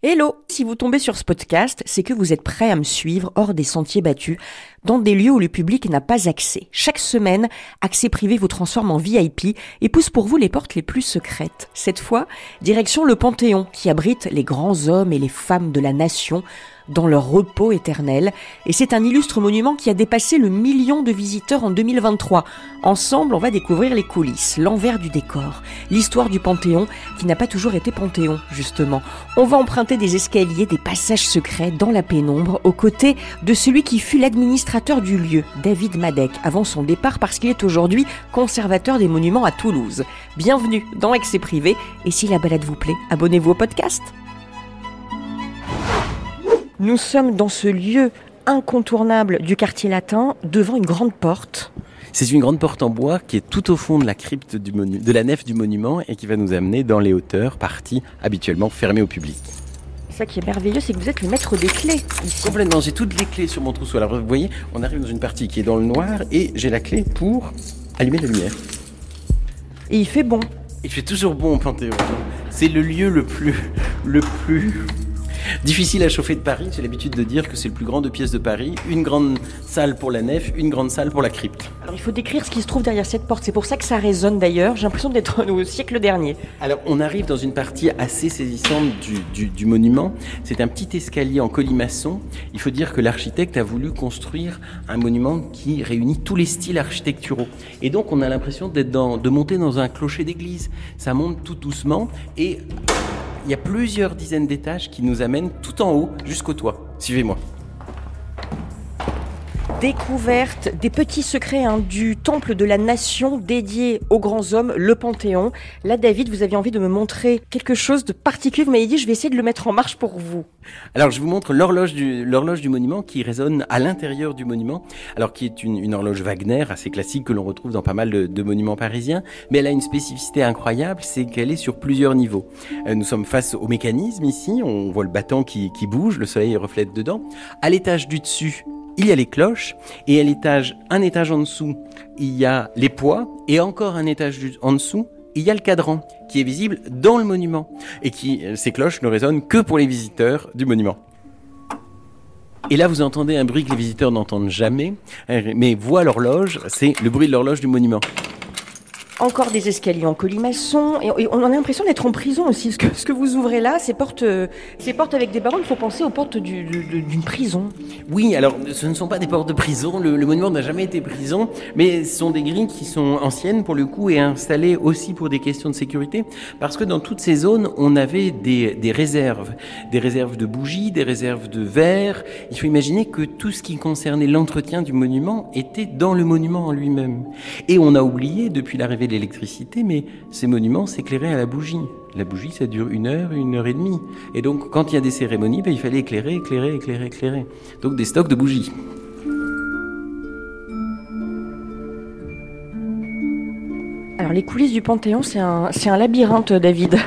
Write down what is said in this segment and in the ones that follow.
Hello Si vous tombez sur ce podcast, c'est que vous êtes prêt à me suivre hors des sentiers battus, dans des lieux où le public n'a pas accès. Chaque semaine, Accès Privé vous transforme en VIP et pousse pour vous les portes les plus secrètes. Cette fois, direction le Panthéon, qui abrite les grands hommes et les femmes de la nation, dans leur repos éternel. Et c'est un illustre monument qui a dépassé le million de visiteurs en 2023. Ensemble, on va découvrir les coulisses, l'envers du décor, l'histoire du Panthéon qui n'a pas toujours été Panthéon, justement. On va emprunter des escaliers, des passages secrets dans la pénombre, aux côtés de celui qui fut l'administrateur du lieu, David Madec, avant son départ parce qu'il est aujourd'hui conservateur des monuments à Toulouse. Bienvenue dans Accès Privé, et si la balade vous plaît, abonnez-vous au podcast. Nous sommes dans ce lieu incontournable du quartier latin, devant une grande porte. C'est une grande porte en bois qui est tout au fond de la crypte du monu- de la nef du monument et qui va nous amener dans les hauteurs, parties habituellement fermées au public. Ça qui est merveilleux, c'est que vous êtes le maître des clés ici. Complètement, j'ai toutes les clés sur mon trousseau. Alors vous voyez, on arrive dans une partie qui est dans le noir et j'ai la clé pour allumer la lumière. Et il fait bon. Il fait toujours bon au Panthéon. C'est le lieu le plus, le plus difficile à chauffer de Paris. J'ai l'habitude de dire que c'est le plus grand de pièces de Paris. Une grande salle pour la nef, une grande salle pour la crypte. Alors il faut décrire ce qui se trouve derrière cette porte. C'est pour ça que ça résonne d'ailleurs. J'ai l'impression d'être au siècle dernier. Alors, on arrive dans une partie assez saisissante du, du- du monument. C'est un petit escalier en colimaçon. Il faut dire que l'architecte a voulu construire un monument qui réunit tous les styles architecturaux. Et donc, on a l'impression d'être dans, de monter dans un clocher d'église. Ça monte tout doucement et il y a plusieurs dizaines d'étages qui nous amènent tout en haut jusqu'au toit. Suivez-moi. Découverte des petits secrets hein, du temple de la nation dédié aux grands hommes, le Panthéon. Là, David, vous aviez envie de me montrer quelque chose de particulier. Vous m'avez dit, je vais essayer de le mettre en marche pour vous. Alors, je vous montre l'horloge du, monument qui résonne à l'intérieur du monument. Alors, qui est une, horloge Wagner assez classique que l'on retrouve dans pas mal de, de monuments parisiens. Mais elle a une spécificité incroyable, c'est qu'elle est sur plusieurs niveaux. Euh, nous sommes face au mécanisme ici. On voit le battant qui, qui bouge, le soleil reflète dedans. À l'étage du dessus, il y a les cloches. Et à l'étage, un étage en dessous, il y a les poids. Et encore un étage en dessous, il y a le cadran qui est visible dans le monument et qui euh, ces cloches ne résonnent que pour les visiteurs du monument. Et là, vous entendez un bruit que les visiteurs n'entendent jamais, euh, mais voient l'horloge, c'est le bruit de l'horloge du monument. Encore des escaliers en colimaçon. Et, on a l'impression d'être en prison aussi. Ce que, vous ouvrez là, ces portes, euh, ces portes avec des barreaux, il faut penser aux portes d'une prison. Oui, alors ce ne sont pas des portes de prison, le, monument n'a jamais été prison, mais ce sont des grilles qui sont anciennes pour le coup et installées aussi pour des questions de sécurité, parce que dans toutes ces zones, on avait des, réserves, des réserves de bougies, des réserves de verre. Il faut imaginer que tout ce qui concernait l'entretien du monument était dans le monument en lui-même. Et on a oublié depuis l'arrivée l'électricité, mais ces monuments s'éclairaient à la bougie. La bougie, ça dure une heure, une heure et demie. Et donc, quand il y a des cérémonies, ben, il fallait éclairer, éclairer, éclairer, éclairer. Donc, des stocks de bougies. Alors les coulisses du Panthéon, c'est un, c'est un labyrinthe, David.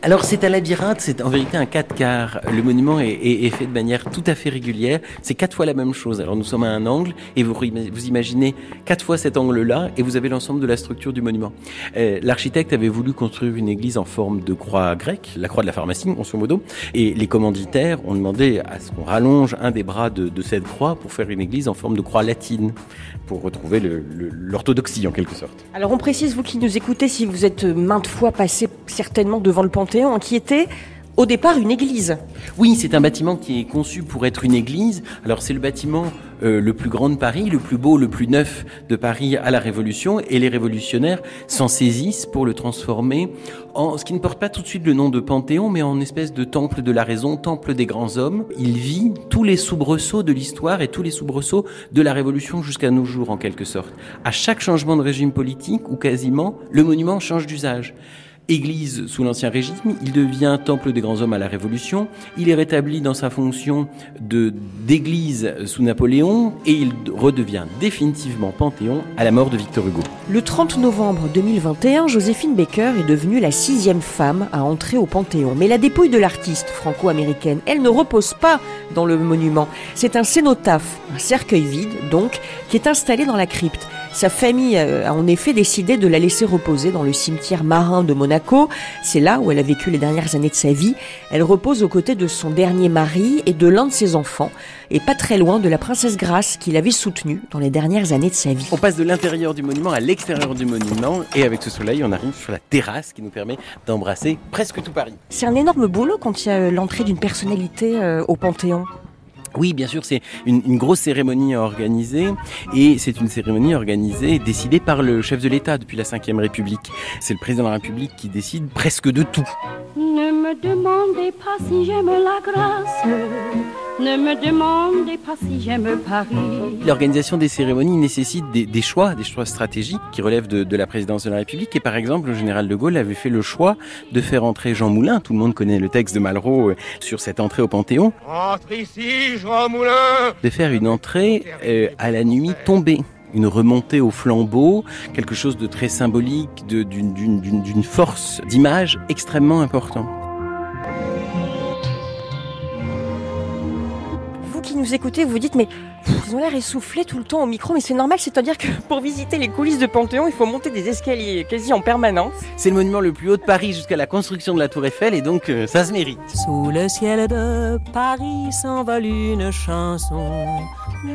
Alors c'est un labyrinthe, c'est en vérité un 4 quarts. Le monument est, fait de manière tout à fait régulière. C'est quatre fois la même chose. Alors nous sommes à un angle et vous, imaginez quatre fois cet angle-là et vous avez l'ensemble de la structure du monument. Euh, L'architecte avait voulu construire une église en forme de croix grecque, la croix de la pharmacie, grosso modo. Et les commanditaires ont demandé à ce qu'on rallonge un des bras de cette croix pour faire une église en forme de croix latine, pour retrouver l'orthodoxie en quelque sorte. Alors on précise, vous qui nous écoutez, si vous êtes maintes fois passé certainement devant le Panthéon, qui était au départ une église. Oui, c'est un bâtiment qui est conçu pour être une église. Alors c'est le bâtiment euh, le plus grand de Paris, le plus beau, le plus neuf de Paris à la Révolution, et les révolutionnaires s'en saisissent pour le transformer en ce qui ne porte pas tout de suite le nom de Panthéon, mais en espèce de temple de la raison, temple des grands hommes. Il vit tous les soubresauts de l'histoire et tous les soubresauts de la Révolution jusqu'à nos jours, en quelque sorte. À chaque changement de régime politique, ou quasiment, le monument change d'usage. Église sous l'Ancien Régime, il devient temple des grands hommes à la Révolution, il est rétabli dans sa fonction de d'église sous Napoléon et il redevient définitivement Panthéon à la mort de Victor Hugo. Le 30 novembre 2021, Joséphine Baker est devenue la sixième femme à entrer au Panthéon. Mais la dépouille de l'artiste franco-américaine, elle ne repose pas dans le monument. C'est un cénotaphe, un cercueil vide donc, qui est installé dans la crypte. Sa famille a en effet décidé de la laisser reposer dans le cimetière marin de Monaco. C'est là où elle a vécu les dernières années de sa vie. Elle repose aux côtés de son dernier mari et de l'un de ses enfants, et pas très loin de la princesse Grace qu'il avait soutenue dans les dernières années de sa vie. On passe de l'intérieur du monument à l'extérieur du monument, et avec ce soleil, on arrive sur la terrasse qui nous permet d'embrasser presque tout Paris. C'est un énorme boulot quand il y a l'entrée d'une personnalité euh, au Panthéon. Oui, bien sûr, c'est une, grosse cérémonie à organiser et c'est une cérémonie organisée, décidée par le chef de l'État depuis la Ve République. C'est le président de la République qui décide presque de tout. Ne me demandez pas si j'aime la grâce. Ne me demandez pas si j'aime Paris. L'organisation des cérémonies nécessite des, des, choix, des choix stratégiques qui relèvent de, de, la présidence de la République. Et par exemple, le général de Gaulle avait fait le choix de faire entrer Jean Moulin. Tout le monde connaît le texte de Malraux euh, sur cette entrée au Panthéon. Entre ici, Jean Moulin De faire une entrée euh, à la nuit tombée une remontée au flambeau, quelque chose de très symbolique, d'une force d'image extrêmement important. Nous écoutez, vous vous dites mais ils ont l'air essoufflés tout le temps au micro, mais c'est normal, c'est-à-dire que pour visiter les coulisses de Panthéon, il faut monter des escaliers quasi en permanence. C'est le monument le plus haut de Paris jusqu'à la construction de la Tour Eiffel et donc euh, ça se mérite. Sous le ciel de Paris s'envole une chanson.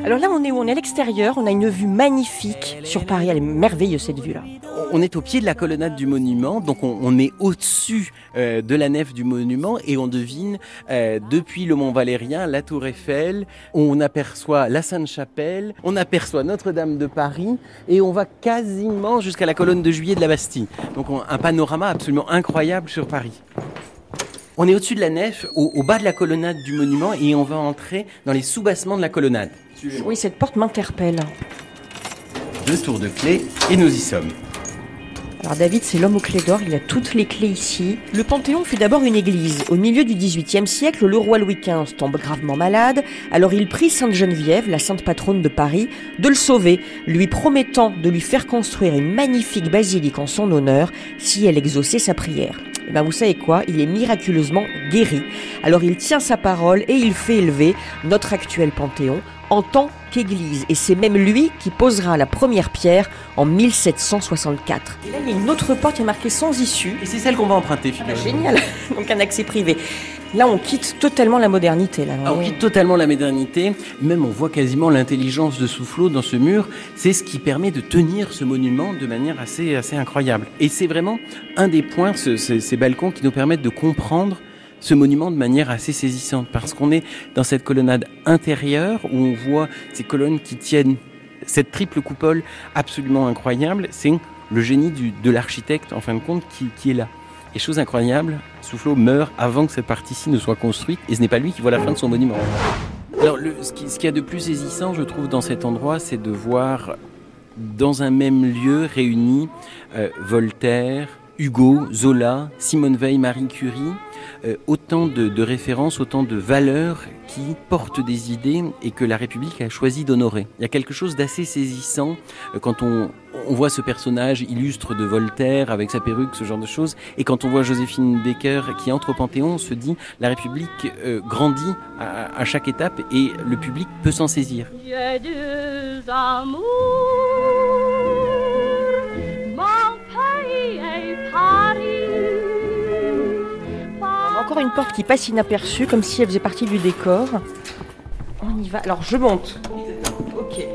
Alors là, on est où On est à l'extérieur, on a une vue magnifique sur Paris, elle est merveilleuse cette vue-là. On est au pied de la colonnade du monument, donc on, est au-dessus euh, de la nef du monument et on devine euh, depuis le Mont Valérien la Tour Eiffel, on aperçoit la Sainte-Chapelle, on aperçoit Notre-Dame de Paris et on va quasiment jusqu'à la colonne de Juillet de la Bastille. Donc on, un panorama absolument incroyable sur Paris. On est au-dessus de la nef, au, au, bas de la colonnade du monument et on va entrer dans les soubassements de la colonnade. Oui, cette porte m'interpelle. Deux tours de clé et nous y sommes. Alors David, c'est l'homme aux clés d'or, il a toutes les clés ici. Le Panthéon fut d'abord une église. Au milieu du XVIIIe siècle, le roi Louis XV tombe gravement malade, alors il prie Sainte Geneviève, la sainte patronne de Paris, de le sauver, lui promettant de lui faire construire une magnifique basilique en son honneur si elle exauçait sa prière. Et ben vous savez quoi? Il est miraculeusement guéri. Alors il tient sa parole et il fait élever notre actuel Panthéon en tant qu'église. Et c'est même lui qui posera la première pierre en 1764. Et là, il y a une autre porte qui est marquée sans issue. Et c'est celle qu'on va emprunter, ah, Génial Donc un accès privé. Là, on quitte totalement la modernité. Là, ah, on quitte totalement la modernité. Même, on voit quasiment l'intelligence de Soufflot dans ce mur. C'est ce qui permet de tenir ce monument de manière assez, assez incroyable. Et c'est vraiment un des points, ce, ces, ces balcons, qui nous permettent de comprendre ce monument de manière assez saisissante parce qu'on est dans cette colonnade intérieure où on voit ces colonnes qui tiennent cette triple coupole absolument incroyable. C'est le génie de l'architecte en fin de compte qui, est là. Et chose incroyable, Soufflot meurt avant que cette partie-ci ne soit construite et ce n'est pas lui qui voit la fin de son monument. Alors ce qu'il qui y a de plus saisissant, je trouve, dans cet endroit, c'est de voir dans un même lieu réunis euh, Voltaire, Hugo, Zola, Simone Veil, Marie Curie, autant de, références, autant de valeurs qui portent des idées et que la République a choisi d'honorer. Il y a quelque chose d'assez saisissant euh, quand on, voit ce personnage illustre de Voltaire avec sa perruque, ce genre de choses, et quand on voit Joséphine Baker qui entre au Panthéon, on se dit la République euh, grandit à, à, chaque étape et le public peut s'en saisir. J'ai deux amours. Une porte qui passe inaperçue, comme si elle faisait partie du décor. On y va. Alors, je monte. Ok.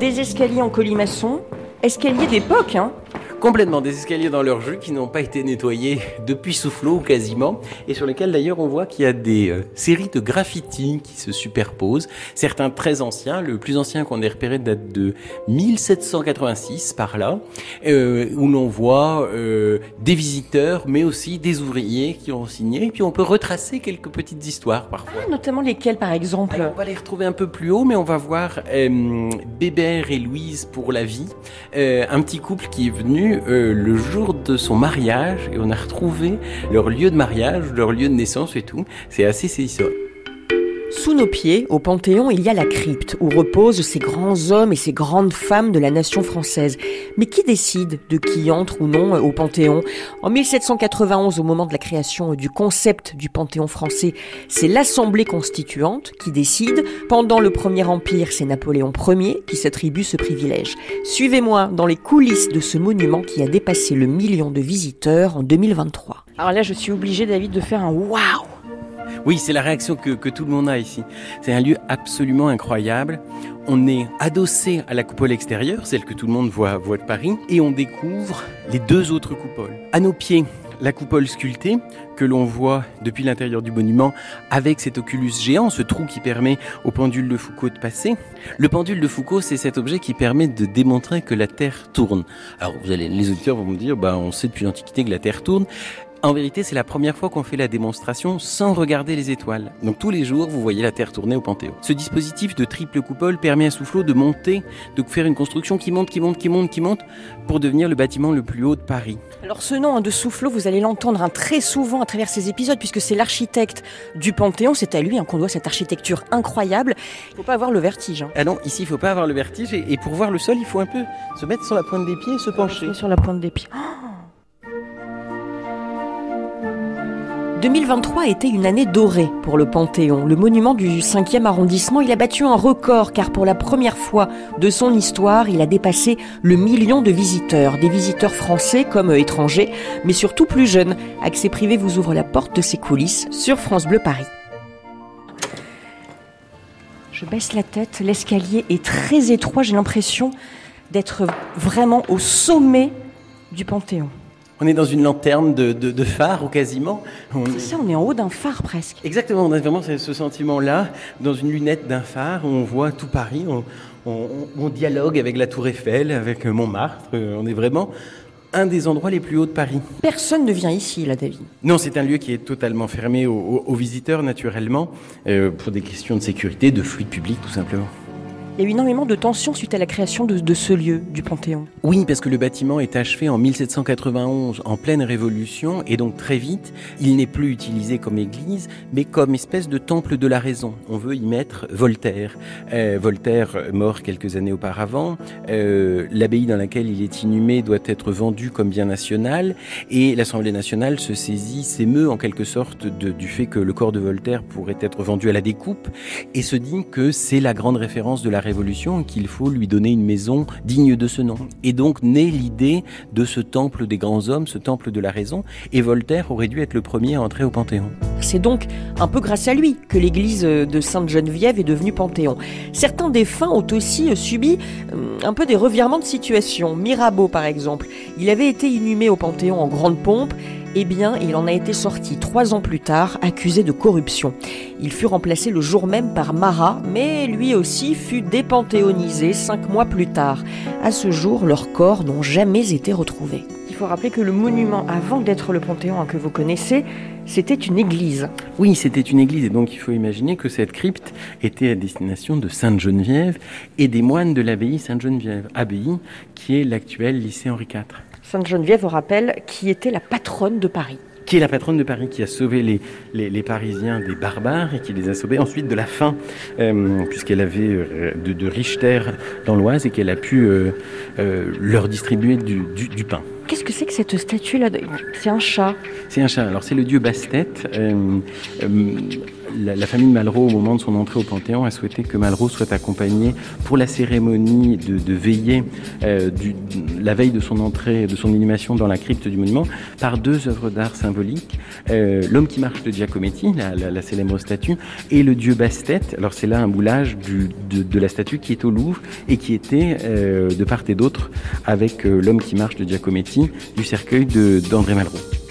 Des escaliers en colimaçon. Escalier d'époque, hein complètement des escaliers dans leur jus qui n'ont pas été nettoyés depuis Soufflot quasiment et sur lesquels d'ailleurs on voit qu'il y a des euh, séries de graffitis qui se superposent, certains très anciens, le plus ancien qu'on ait repéré date de 1786 par là, euh, où l'on voit euh, des visiteurs mais aussi des ouvriers qui ont signé et puis on peut retracer quelques petites histoires parfois. Ah, notamment lesquelles par exemple Alors, On va les retrouver un peu plus haut mais on va voir Bébert et Louise pour la vie, un petit couple qui est venu euh, le jour de son mariage et on a retrouvé leur lieu de mariage, leur lieu de naissance et tout. C'est assez saisissant. Sous nos pieds, au Panthéon, il y a la crypte, où reposent ces grands hommes et ces grandes femmes de la nation française. Mais qui décide de qui entre ou non au Panthéon? En 1791, au moment de la création du concept du Panthéon français, c'est l'Assemblée constituante qui décide. Pendant le Premier Empire, c'est Napoléon Ier qui s'attribue ce privilège. Suivez-moi dans les coulisses de ce monument qui a dépassé le million de visiteurs en 2023. Alors là, je suis obligée, David, de faire un waouh oui, c'est la réaction que, tout le monde a ici. C'est un lieu absolument incroyable. On est adossé à la coupole extérieure, celle que tout le monde voit, voit de Paris, et on découvre les deux autres coupoles. À nos pieds, la coupole sculptée que l'on voit depuis l'intérieur du monument avec cet oculus géant, ce trou qui permet au pendule de Foucault de passer. Le pendule de Foucault, c'est cet objet qui permet de démontrer que la Terre tourne. Alors vous allez, les auditeurs vont me dire, bah on sait depuis l'Antiquité que la Terre tourne. En vérité, c'est la première fois qu'on fait la démonstration sans regarder les étoiles. Donc tous les jours, vous voyez la Terre tourner au Panthéon. Ce dispositif de triple coupole permet à Soufflot de monter, de faire une construction qui monte, qui monte, qui monte, qui monte, pour devenir le bâtiment le plus haut de Paris. Alors ce nom hein, de Soufflot, vous allez l'entendre hein, très souvent à travers ces épisodes, puisque c'est l'architecte du Panthéon, c'est à lui hein, qu'on doit cette architecture incroyable. Il faut pas avoir le vertige. Ah non, ici il faut pas avoir le vertige, et, pour voir le sol, il faut un peu se mettre sur la pointe des pieds et se pencher. Sur la pointe des pieds. Oh 2023 a été une année dorée pour le Panthéon. Le monument du 5e arrondissement, il a battu un record car pour la première fois de son histoire, il a dépassé le million de visiteurs. Des visiteurs français comme étrangers, mais surtout plus jeunes. Accès privé vous ouvre la porte de ses coulisses sur France Bleu Paris. Je baisse la tête, l'escalier est très étroit, j'ai l'impression d'être vraiment au sommet du Panthéon. On est dans une lanterne de, phare ou quasiment. C'est ça, on est en haut d'un phare presque. Exactement, on a vraiment ce sentiment-là, dans une lunette d'un phare, on voit tout Paris, on, dialogue avec la Tour Eiffel, avec Montmartre, euh, on est vraiment un des endroits les plus hauts de Paris. Personne ne vient ici, là, David. Non, c'est un lieu qui est totalement fermé aux, visiteurs, naturellement, euh, pour des questions de sécurité, de fluide public, tout simplement. Il y a eu énormément de tensions suite à la création de, ce lieu, du Panthéon. Oui, parce que le bâtiment est achevé en 1791, en pleine Révolution, et donc très vite, il n'est plus utilisé comme église, mais comme espèce de temple de la raison. On veut y mettre Voltaire. Euh, Voltaire, mort quelques années auparavant, euh, l'abbaye dans laquelle il est inhumé doit être vendue comme bien national, et l'Assemblée nationale se saisit, s'émeut en quelque sorte du fait que le corps de Voltaire pourrait être vendu à la découpe, et se dit que c'est la grande référence de la Révolution qu'il faut lui donner une maison digne de ce nom. Et donc naît l'idée de ce temple des grands hommes, ce temple de la raison, et Voltaire aurait dû être le premier à entrer au Panthéon. C'est donc un peu grâce à lui que l'église de Sainte-Geneviève est devenue Panthéon. Certains défunts ont aussi subi euh, un peu des revirements de situation. Mirabeau par exemple, il avait été inhumé au Panthéon en grande pompe eh bien, il en a été sorti trois ans plus tard, accusé de corruption. Il fut remplacé le jour même par Marat, mais lui aussi fut dépanthéonisé cinq mois plus tard. À ce jour, leurs corps n'ont jamais été retrouvés. Il faut rappeler que le monument, avant d'être le Panthéon que vous connaissez, c'était une église. Oui, c'était une église, et donc il faut imaginer que cette crypte était à destination de Sainte-Geneviève et des moines de l'abbaye Sainte-Geneviève, abbaye qui est l'actuel lycée Henri IV. Sainte-Geneviève, au rappel, qui était la patronne de Paris qui est la patronne de Paris, qui a sauvé les, les, Parisiens des barbares et qui les a sauvés ensuite de la faim, euh, puisqu'elle avait euh, de, de, riches terres dans l'Oise et qu'elle a pu euh, leur distribuer du, du, pain. Qu'est-ce que c'est que cette statue-là? C'est un chat. C'est un chat. Alors c'est le dieu Bastet la, famille de Malraux, au moment de son entrée au Panthéon, a souhaité que Malraux soit accompagné pour la cérémonie de, veillée euh, la veille de son entrée, de son inhumation dans la crypte du monument, par deux œuvres d'art symboliques euh, l'homme qui marche de Giacometti, la, célèbre statue, et le dieu Bastet. Alors c'est là un boulage de, la statue qui est au Louvre et qui était euh, de part et d'autre avec l'homme qui marche de Giacometti du cercueil d'André Malraux.